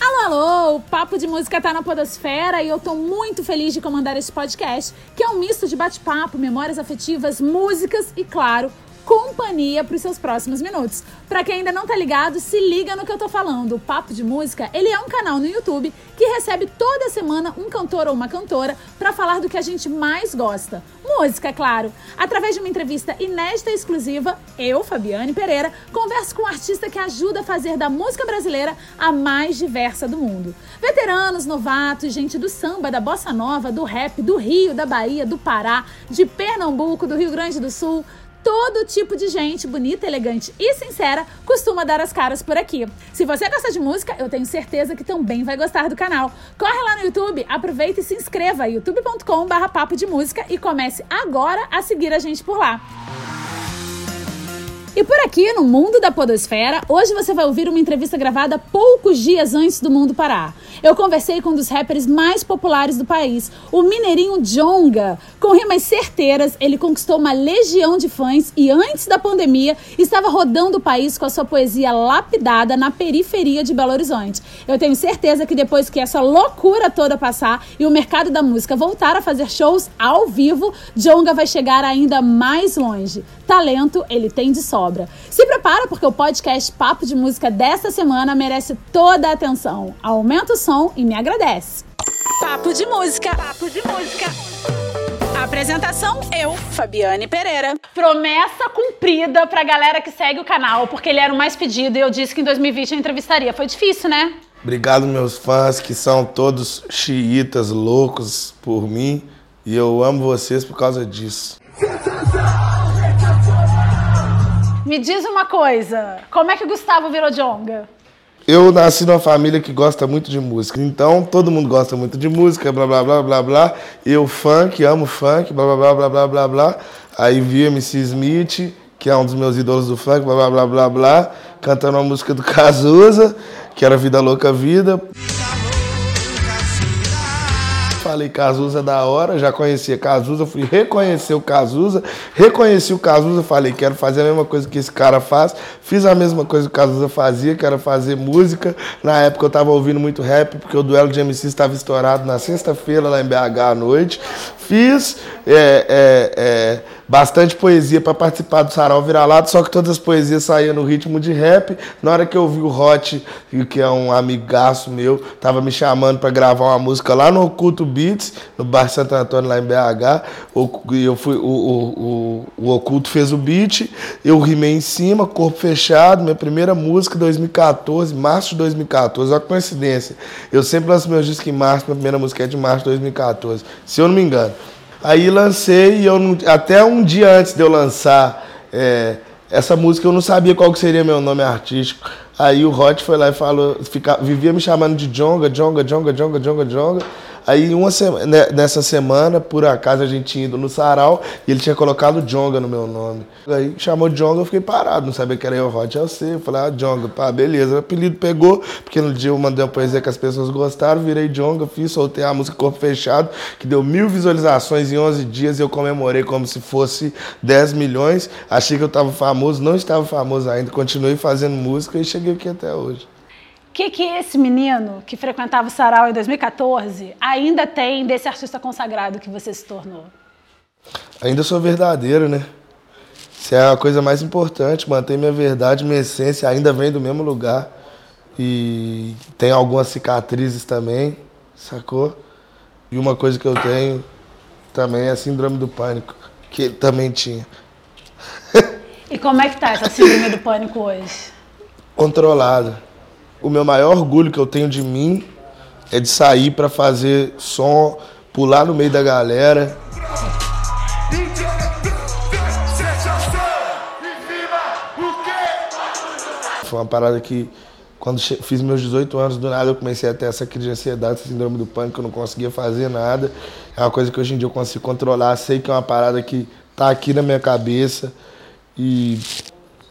Alô, alô! O Papo de Música tá na Podosfera e eu tô muito feliz de comandar esse podcast, que é um misto de bate-papo, memórias afetivas, músicas e, claro, companhia para os seus próximos minutos. Para quem ainda não tá ligado, se liga no que eu tô falando. O Papo de Música, ele é um canal no YouTube que recebe toda semana um cantor ou uma cantora para falar do que a gente mais gosta. Música, é claro. Através de uma entrevista inédita e exclusiva, eu, Fabiane Pereira, converso com um artista que ajuda a fazer da música brasileira a mais diversa do mundo. Veteranos, novatos, gente do samba, da bossa nova, do rap, do Rio, da Bahia, do Pará, de Pernambuco, do Rio Grande do Sul, todo tipo de gente bonita, elegante e sincera costuma dar as caras por aqui. Se você gosta de música, eu tenho certeza que também vai gostar do canal. Corre lá no YouTube, aproveita e se inscreva youtube.com/barra papo de música e comece agora a seguir a gente por lá. E por aqui, no Mundo da Podosfera, hoje você vai ouvir uma entrevista gravada poucos dias antes do mundo parar. Eu conversei com um dos rappers mais populares do país, o mineirinho Jonga. Com rimas certeiras, ele conquistou uma legião de fãs e antes da pandemia estava rodando o país com a sua poesia lapidada na periferia de Belo Horizonte. Eu tenho certeza que depois que essa loucura toda passar e o mercado da música voltar a fazer shows ao vivo, Jonga vai chegar ainda mais longe. Talento ele tem de sobra. Se prepara porque o podcast Papo de Música desta semana merece toda a atenção. Aumenta o som e me agradece. Papo de Música. Papo de Música. Apresentação, eu, Fabiane Pereira. Promessa cumprida pra galera que segue o canal, porque ele era o mais pedido e eu disse que em 2020 eu entrevistaria. Foi difícil, né? Obrigado, meus fãs, que são todos xiitas loucos por mim. E eu amo vocês por causa disso. Me diz uma coisa, como é que o Gustavo virou Jonga? Eu nasci numa família que gosta muito de música, então todo mundo gosta muito de música, blá blá blá blá blá. Eu funk, amo funk, blá blá blá blá blá blá blá. Aí vi MC Smith, que é um dos meus ídolos do funk, blá blá blá blá blá, cantando uma música do Cazuza, que era Vida Louca Vida. Falei Cazuza é da hora, já conhecia Cazuza, fui reconhecer o Cazuza, reconheci o Cazuza, falei, quero fazer a mesma coisa que esse cara faz. Fiz a mesma coisa que o Cazuza fazia, que era fazer música. Na época eu tava ouvindo muito rap, porque o duelo de MC estava estourado na sexta-feira lá em BH à noite. Fiz é, é, é, bastante poesia para participar do Sarau Vira-Lata, só que todas as poesias saíam no ritmo de rap. Na hora que eu vi o Hot, que é um amigaço meu, tava me chamando para gravar uma música lá no Oculto Beats, no Bar Santo Antônio, lá em BH. Eu fui, o, o, o, o Oculto fez o beat, eu rimei em cima, corpo fechado, minha primeira música 2014, março de 2014. Olha que coincidência. Eu sempre lanço meus discos em março, minha primeira música é de março de 2014, se eu não me engano. Aí lancei e eu não, até um dia antes de eu lançar é, essa música eu não sabia qual que seria meu nome artístico. Aí o Hot foi lá e falou, fica, vivia me chamando de Jonga, Jonga, Jonga, Jonga, Jonga, Jonga. Aí uma semana, nessa semana, por acaso a gente tinha ido no sarau e ele tinha colocado Jonga no meu nome. Aí chamou Jonga, eu fiquei parado, não sabia que era eu, Hot, sei. Eu falei, ah, Jonga, pá, beleza. O apelido pegou, porque no dia eu mandei uma poesia que as pessoas gostaram, virei Jonga, fiz, soltei a música Corpo Fechado, que deu mil visualizações em 11 dias e eu comemorei como se fosse 10 milhões. Achei que eu estava famoso, não estava famoso ainda, continuei fazendo música e cheguei aqui até hoje. O que, que esse menino que frequentava o Sarau em 2014 ainda tem desse artista consagrado que você se tornou? Ainda sou verdadeiro, né? Isso é a coisa mais importante, manter minha verdade, minha essência ainda vem do mesmo lugar. E tem algumas cicatrizes também, sacou? E uma coisa que eu tenho também é a síndrome do pânico, que ele também tinha. e como é que tá essa síndrome do pânico hoje? Controlada o meu maior orgulho que eu tenho de mim é de sair para fazer som, pular no meio da galera. Foi uma parada que, quando fiz meus 18 anos, do nada eu comecei a ter essa crise de ansiedade, essa síndrome do pânico, eu não conseguia fazer nada. É uma coisa que hoje em dia eu consigo controlar, sei que é uma parada que tá aqui na minha cabeça. E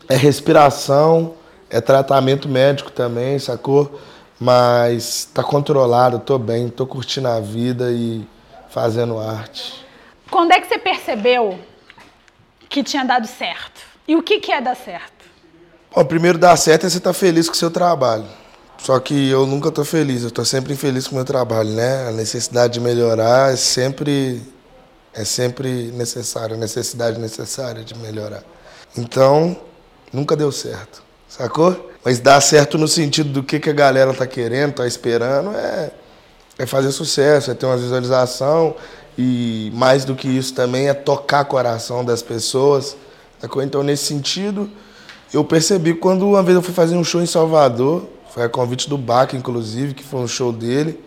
é respiração, é tratamento médico também, sacou? Mas tá controlado, tô bem, tô curtindo a vida e fazendo arte. Quando é que você percebeu que tinha dado certo? E o que, que é dar certo? Bom, primeiro dar certo é você estar tá feliz com o seu trabalho. Só que eu nunca tô feliz, eu tô sempre infeliz com o meu trabalho, né? A necessidade de melhorar é sempre é sempre necessária, a necessidade necessária de melhorar. Então, nunca deu certo, sacou? Mas dar certo no sentido do que, que a galera tá querendo, tá esperando, é, é fazer sucesso, é ter uma visualização e mais do que isso também é tocar o coração das pessoas, sacou? Então, nesse sentido, eu percebi quando uma vez eu fui fazer um show em Salvador, foi a convite do Baca, inclusive, que foi um show dele.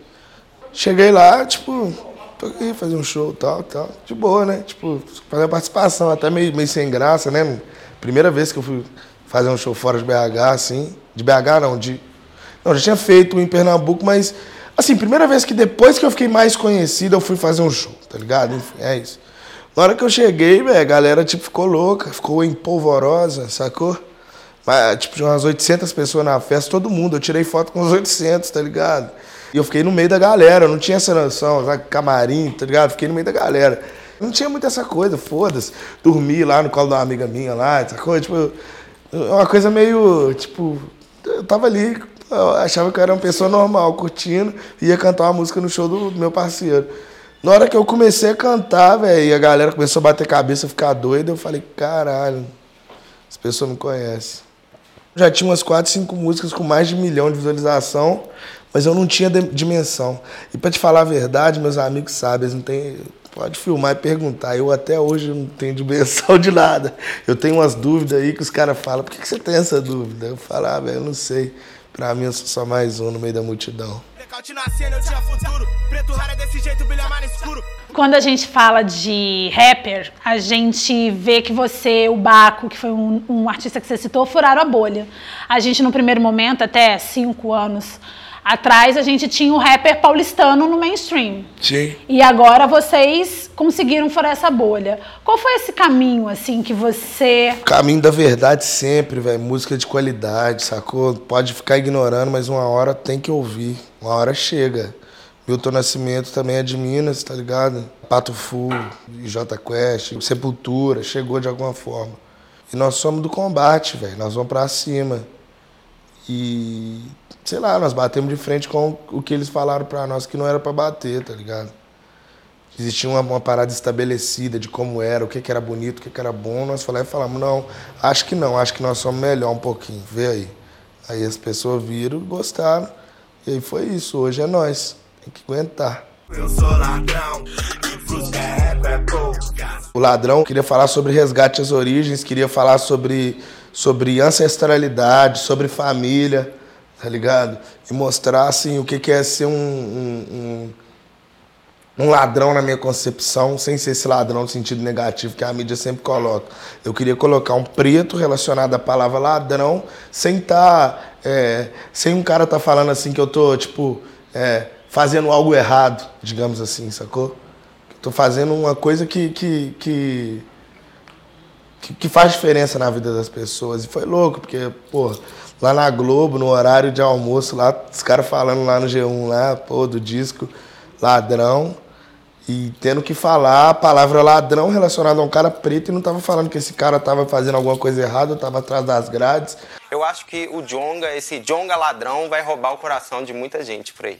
Cheguei lá, tipo, tô aqui fazer um show tal, tal. De boa, né? Tipo, fazer uma participação, até meio, meio sem graça, né? Primeira vez que eu fui fazer um show fora de BH, assim. De BH não, de. Não, já tinha feito em Pernambuco, mas. Assim, primeira vez que depois que eu fiquei mais conhecido, eu fui fazer um show, tá ligado? Enfim, é isso. Na hora que eu cheguei, velho, a galera, tipo, ficou louca, ficou empolvorosa, sacou? Tipo, tinha umas 800 pessoas na festa, todo mundo. Eu tirei foto com os 800, tá ligado? E eu fiquei no meio da galera, eu não tinha essa noção, sabe? camarim, tá ligado? Fiquei no meio da galera. Não tinha muito essa coisa, foda-se. Dormi lá no colo uma amiga minha lá, coisa, tipo, uma coisa meio, tipo, eu tava ali, eu achava que eu era uma pessoa normal, curtindo, ia cantar uma música no show do meu parceiro. Na hora que eu comecei a cantar, velho, e a galera começou a bater cabeça, ficar doida, eu falei, caralho, as pessoas me conhecem. Já tinha umas 4, 5 músicas com mais de um milhão de visualização, mas eu não tinha dimensão. E para te falar a verdade, meus amigos sabem, eles não tem, pode filmar e perguntar. Eu até hoje não tenho dimensão de nada. Eu tenho umas dúvidas aí que os caras falam, por que, que você tem essa dúvida? Eu falo, ah, velho, eu não sei. Pra mim eu sou só mais um no meio da multidão. Quando a gente fala de rapper, a gente vê que você, o Baco, que foi um, um artista que você citou, furaram a bolha. A gente, no primeiro momento, até cinco anos atrás, a gente tinha o rapper paulistano no mainstream. Sim. E agora vocês conseguiram furar essa bolha. Qual foi esse caminho, assim, que você. Caminho da verdade sempre, velho. Música de qualidade, sacou? Pode ficar ignorando, mas uma hora tem que ouvir. Uma hora chega. Milton Nascimento também é de Minas, tá ligado? Pato Fu, J Quest, Sepultura, chegou de alguma forma. E nós somos do combate, velho. Nós vamos pra cima. E, sei lá, nós batemos de frente com o que eles falaram pra nós que não era pra bater, tá ligado? Existia uma, uma parada estabelecida de como era, o que, que era bonito, o que, que era bom. Nós falamos, falamos, não, acho que não, acho que nós somos melhor um pouquinho, vê aí. Aí as pessoas viram, gostaram. E aí foi isso, hoje é nós. Tem que aguentar. Eu sou ladrão, o ladrão queria falar sobre resgate às origens, queria falar sobre, sobre ancestralidade, sobre família, tá ligado? E mostrar assim, o que, que é ser um, um, um, ladrão na minha concepção, sem ser esse ladrão no sentido negativo que a mídia sempre coloca. Eu queria colocar um preto relacionado à palavra ladrão, sem. Tá, é, sem um cara tá falando assim que eu tô, tipo. É, fazendo algo errado, digamos assim, sacou? Estou fazendo uma coisa que, que, que, que, faz diferença na vida das pessoas. E foi louco, porque, pô, lá na Globo, no horário de almoço, lá, os caras falando lá no G1, lá, pô, do disco Ladrão, e tendo que falar a palavra ladrão relacionada a um cara preto e não tava falando que esse cara tava fazendo alguma coisa errada, tava atrás das grades. Eu acho que o Jonga, esse Jonga ladrão, vai roubar o coração de muita gente por aí.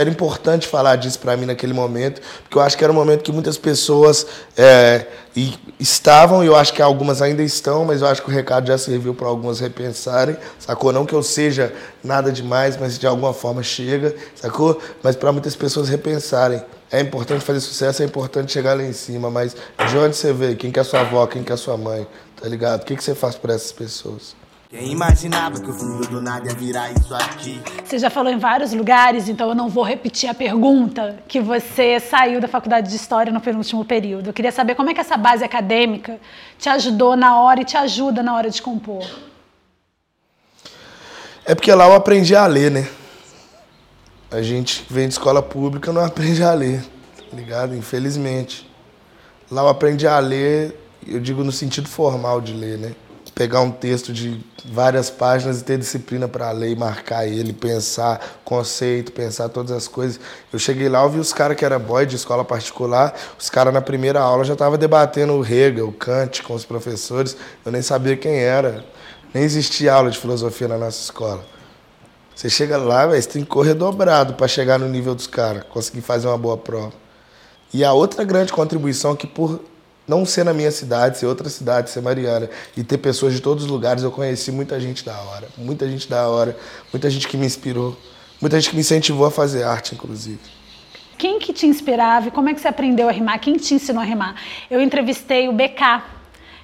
Era importante falar disso para mim naquele momento, porque eu acho que era um momento que muitas pessoas é, e estavam, e eu acho que algumas ainda estão, mas eu acho que o recado já serviu para algumas repensarem, sacou? Não que eu seja nada demais, mas de alguma forma chega, sacou? Mas para muitas pessoas repensarem. É importante fazer sucesso, é importante chegar lá em cima, mas de onde você vê? Quem que é sua avó, quem que é sua mãe, tá ligado? O que, que você faz por essas pessoas? Quem imaginava que o fundo do nada ia virar isso aqui? Você já falou em vários lugares, então eu não vou repetir a pergunta que você saiu da faculdade de História no penúltimo período. Eu queria saber como é que essa base acadêmica te ajudou na hora e te ajuda na hora de compor. É porque lá eu aprendi a ler, né? A gente que vem de escola pública não aprende a ler, tá ligado? Infelizmente. Lá eu aprendi a ler, eu digo no sentido formal de ler, né? Pegar um texto de várias páginas e ter disciplina para ler, marcar ele, pensar conceito, pensar todas as coisas. Eu cheguei lá, eu vi os caras que era boy de escola particular, os caras na primeira aula já estavam debatendo o Hegel, o Kant com os professores, eu nem sabia quem era. Nem existia aula de filosofia na nossa escola. Você chega lá, véio, você tem que correr dobrado para chegar no nível dos caras, conseguir fazer uma boa prova. E a outra grande contribuição que por não ser na minha cidade, ser outra cidade, ser Mariana, e ter pessoas de todos os lugares, eu conheci muita gente da hora, muita gente da hora, muita gente que me inspirou, muita gente que me incentivou a fazer arte, inclusive. Quem que te inspirava e como é que você aprendeu a rimar? Quem te ensinou a rimar? Eu entrevistei o BK,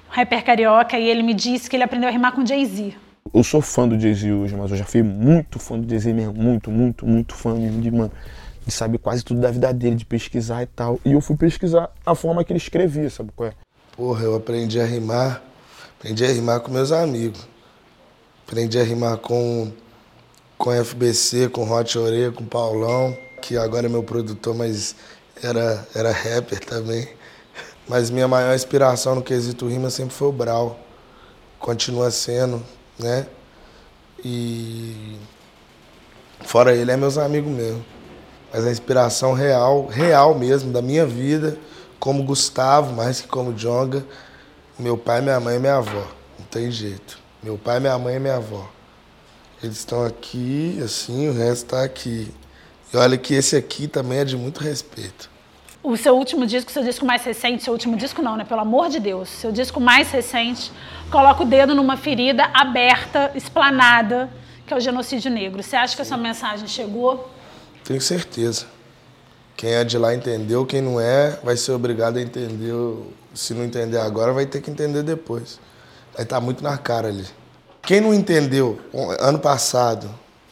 o rapper carioca, e ele me disse que ele aprendeu a rimar com Jay-Z. Eu sou fã do Jay-Z hoje, mas eu já fui muito fã do Jay-Z mesmo, muito, muito, muito fã mesmo de, mano, de saber quase tudo da vida dele, de pesquisar e tal. E eu fui pesquisar a forma que ele escrevia, sabe qual é? Porra, eu aprendi a rimar, aprendi a rimar com meus amigos. Aprendi a rimar com, com FBC, com Hot Ore, com Paulão, que agora é meu produtor, mas era, era rapper também. Mas minha maior inspiração no quesito rima sempre foi o Brau. Continua sendo, né? E fora ele é meus amigos mesmo. Mas a inspiração real, real mesmo da minha vida, como Gustavo, mais que como Jonga, meu pai, minha mãe e minha avó. Não tem jeito. Meu pai, minha mãe e minha avó. Eles estão aqui, assim, o resto está aqui. E olha que esse aqui também é de muito respeito. O seu último disco, seu disco mais recente, seu último disco não, né? Pelo amor de Deus. Seu disco mais recente, coloca o dedo numa ferida aberta, esplanada, que é o genocídio negro. Você acha que essa mensagem chegou? Tenho certeza. Quem é de lá entendeu, quem não é, vai ser obrigado a entender. Se não entender agora, vai ter que entender depois. Vai estar muito na cara ali. Quem não entendeu ano passado,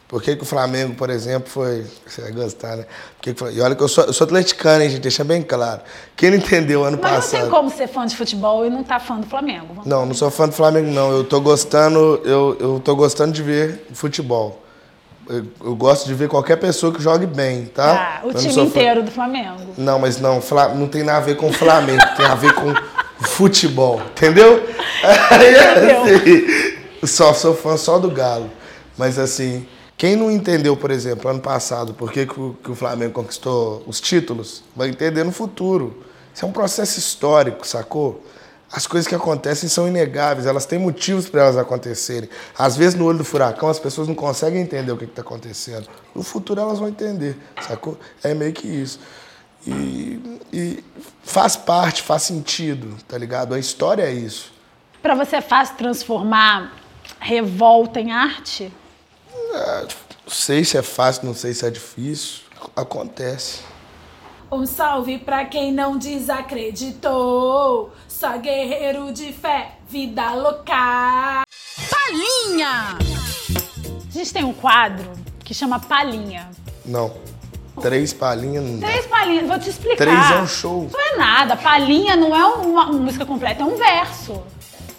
por que, que o Flamengo, por exemplo, foi. Você vai gostar, né? Que que, e olha que eu sou, eu sou atleticano, hein, gente? Deixa bem claro. Quem não entendeu ano Mas passado. Mas não tem como ser fã de futebol e não estar tá fã do Flamengo. Não, não sou fã do Flamengo, não. Eu tô gostando, eu, eu tô gostando de ver futebol. Eu, gosto de ver qualquer pessoa que jogue bem, tá? Ah, o time inteiro do Flamengo. Não, mas não, não tem nada a ver com o Flamengo, tem a ver com futebol, entendeu? Entendeu? assim, só sou fã só do Galo. Mas assim, quem não entendeu, por exemplo, ano passado, por que, que, o, que o Flamengo conquistou os títulos, vai entender no futuro. Isso é um processo histórico, sacou? As coisas que acontecem são inegáveis, elas têm motivos para elas acontecerem. Às vezes, no olho do furacão, as pessoas não conseguem entender o que está acontecendo. No futuro, elas vão entender, sacou? É meio que isso. E, e faz parte, faz sentido, tá ligado? A história é isso. Para você é fácil transformar revolta em arte? É, não sei se é fácil, não sei se é difícil. Acontece. Um salve pra quem não desacreditou. Só guerreiro de fé, vida louca. Palhinha! A gente tem um quadro que chama Palhinha. Não. Três palhinhas não Três palhinhas, vou te explicar. Três é um show. Não é nada. Palhinha não é uma música completa, é um verso.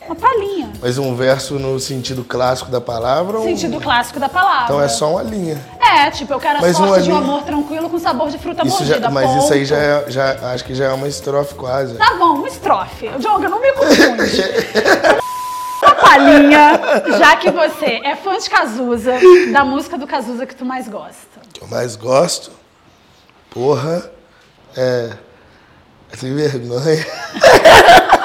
Uma palhinha. Mas um verso no sentido clássico da palavra? Sentido ou... clássico da palavra. Então é só uma linha. É, tipo, eu quero as fotos de um amor tranquilo com sabor de fruta isso mordida. Já, mas ponto. isso aí já, é, já acho que já é uma estrofe quase. Tá bom, uma estrofe. Diogo, não me confunde. uma palhinha, já que você é fã de Cazuza, da música do Cazuza que tu mais gosta. Que eu mais gosto? Porra, é. Sem vergonha.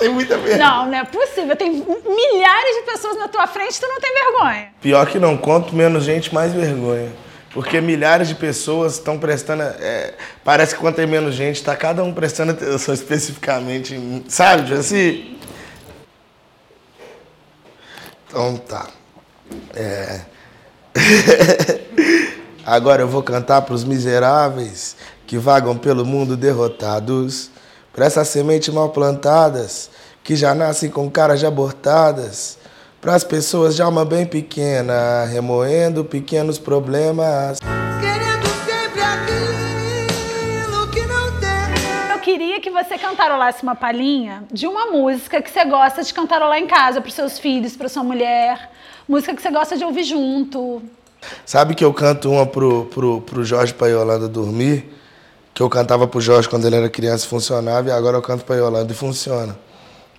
tem muita vergonha. Não, não é possível. Tem milhares de pessoas na tua frente e tu não tem vergonha. Pior que não, quanto menos gente, mais vergonha. Porque milhares de pessoas estão prestando. É, parece que quanto tem menos gente, está cada um prestando atenção especificamente. Em, sabe, assim. Então tá. É. Agora eu vou cantar para os miseráveis que vagam pelo mundo derrotados, para essas sementes mal plantadas que já nascem com caras de abortadas, para as pessoas de alma bem pequena, remoendo pequenos problemas. Querendo sempre aquilo que não tem. Eu queria que você cantarolasse uma palhinha de uma música que você gosta de cantarolar em casa, para os seus filhos, para sua mulher. Música que você gosta de ouvir junto. Sabe que eu canto uma pro, pro, pro Jorge pra Yolanda dormir? Que eu cantava pro Jorge quando ele era criança e funcionava, e agora eu canto pra Yolanda e funciona.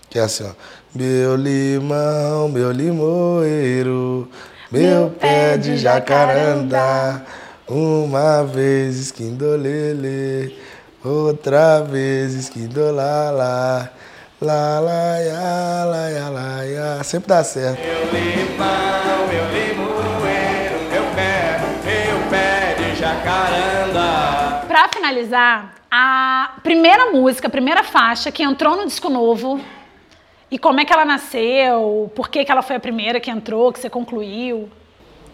Que é assim, ó. Meu limão, meu limoeiro, meu, meu pé de jacarandá, uma vez esquindolele, outra vez esquindolala. Lá, lá, lá, lá, lá, lá, sempre dá certo. Meu limão. Finalizar, a primeira música, a primeira faixa que entrou no disco novo e como é que ela nasceu, por que, que ela foi a primeira que entrou, que você concluiu.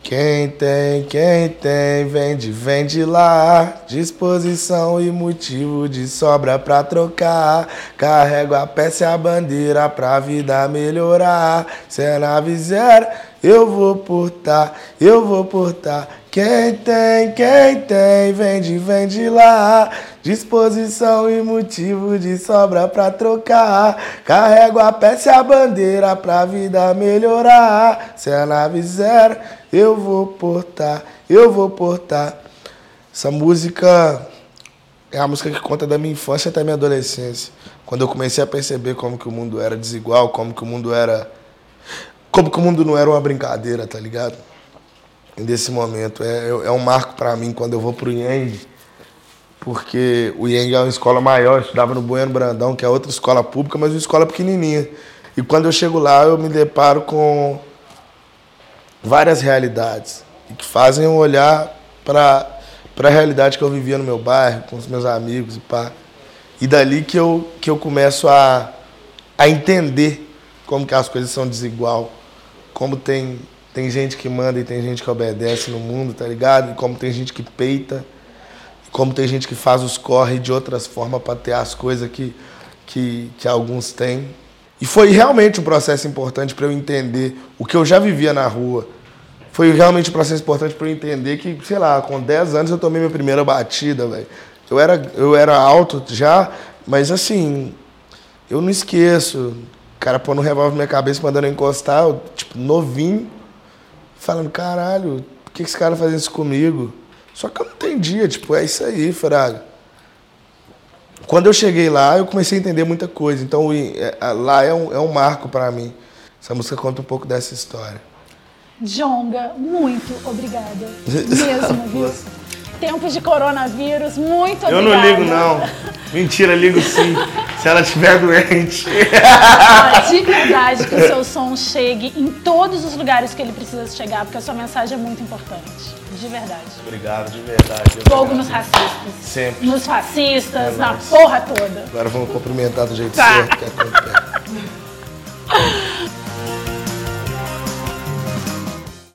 Quem tem, quem tem, vende, vende lá. Disposição e motivo de sobra pra trocar. Carrego a peça e a bandeira pra vida melhorar. Se é eu vou portar, eu vou portar. Quem tem, quem tem, vende, vende lá. Disposição e motivo de sobra pra trocar. Carrego a peça e a bandeira pra vida melhorar. Se é nave zero, eu vou portar, eu vou portar. Essa música é a música que conta da minha infância até minha adolescência. Quando eu comecei a perceber como que o mundo era desigual, como que o mundo era. Como que o mundo não era uma brincadeira, tá ligado? Desse momento. É, é um marco para mim quando eu vou pro Yang, porque o Yang é uma escola maior, eu estudava no Bueno Brandão, que é outra escola pública, mas uma escola pequenininha. E quando eu chego lá, eu me deparo com várias realidades que fazem eu olhar para a realidade que eu vivia no meu bairro, com os meus amigos e pá. E dali que eu, que eu começo a, a entender como que as coisas são desigual, como tem, tem gente que manda e tem gente que obedece no mundo, tá ligado? E como tem gente que peita, e como tem gente que faz os corre de outras formas para ter as coisas que, que, que alguns têm. E foi realmente um processo importante para eu entender o que eu já vivia na rua, foi realmente um processo importante para eu entender que, sei lá, com 10 anos eu tomei minha primeira batida, velho. Eu era, eu era alto já, mas assim, eu não esqueço. O cara pondo um revólver na minha cabeça, mandando eu encostar, eu, tipo, novinho, falando, caralho, por que esse cara faz isso comigo? Só que eu não entendia, tipo, é isso aí, Fraga. Quando eu cheguei lá, eu comecei a entender muita coisa. Então, lá é um, é um marco para mim. Essa música conta um pouco dessa história. Jonga, muito obrigada. Mesmo, viu? Tempos de coronavírus, muito obrigada. Eu não ligo, não. Mentira, ligo sim. se ela estiver doente. Ah, de verdade, que o seu som chegue em todos os lugares que ele precisa chegar, porque a sua mensagem é muito importante. De verdade. Obrigado, de verdade. Fogo nos racistas. Sempre. Nos fascistas, é na porra toda. Agora vamos cumprimentar do jeito tá. certo que é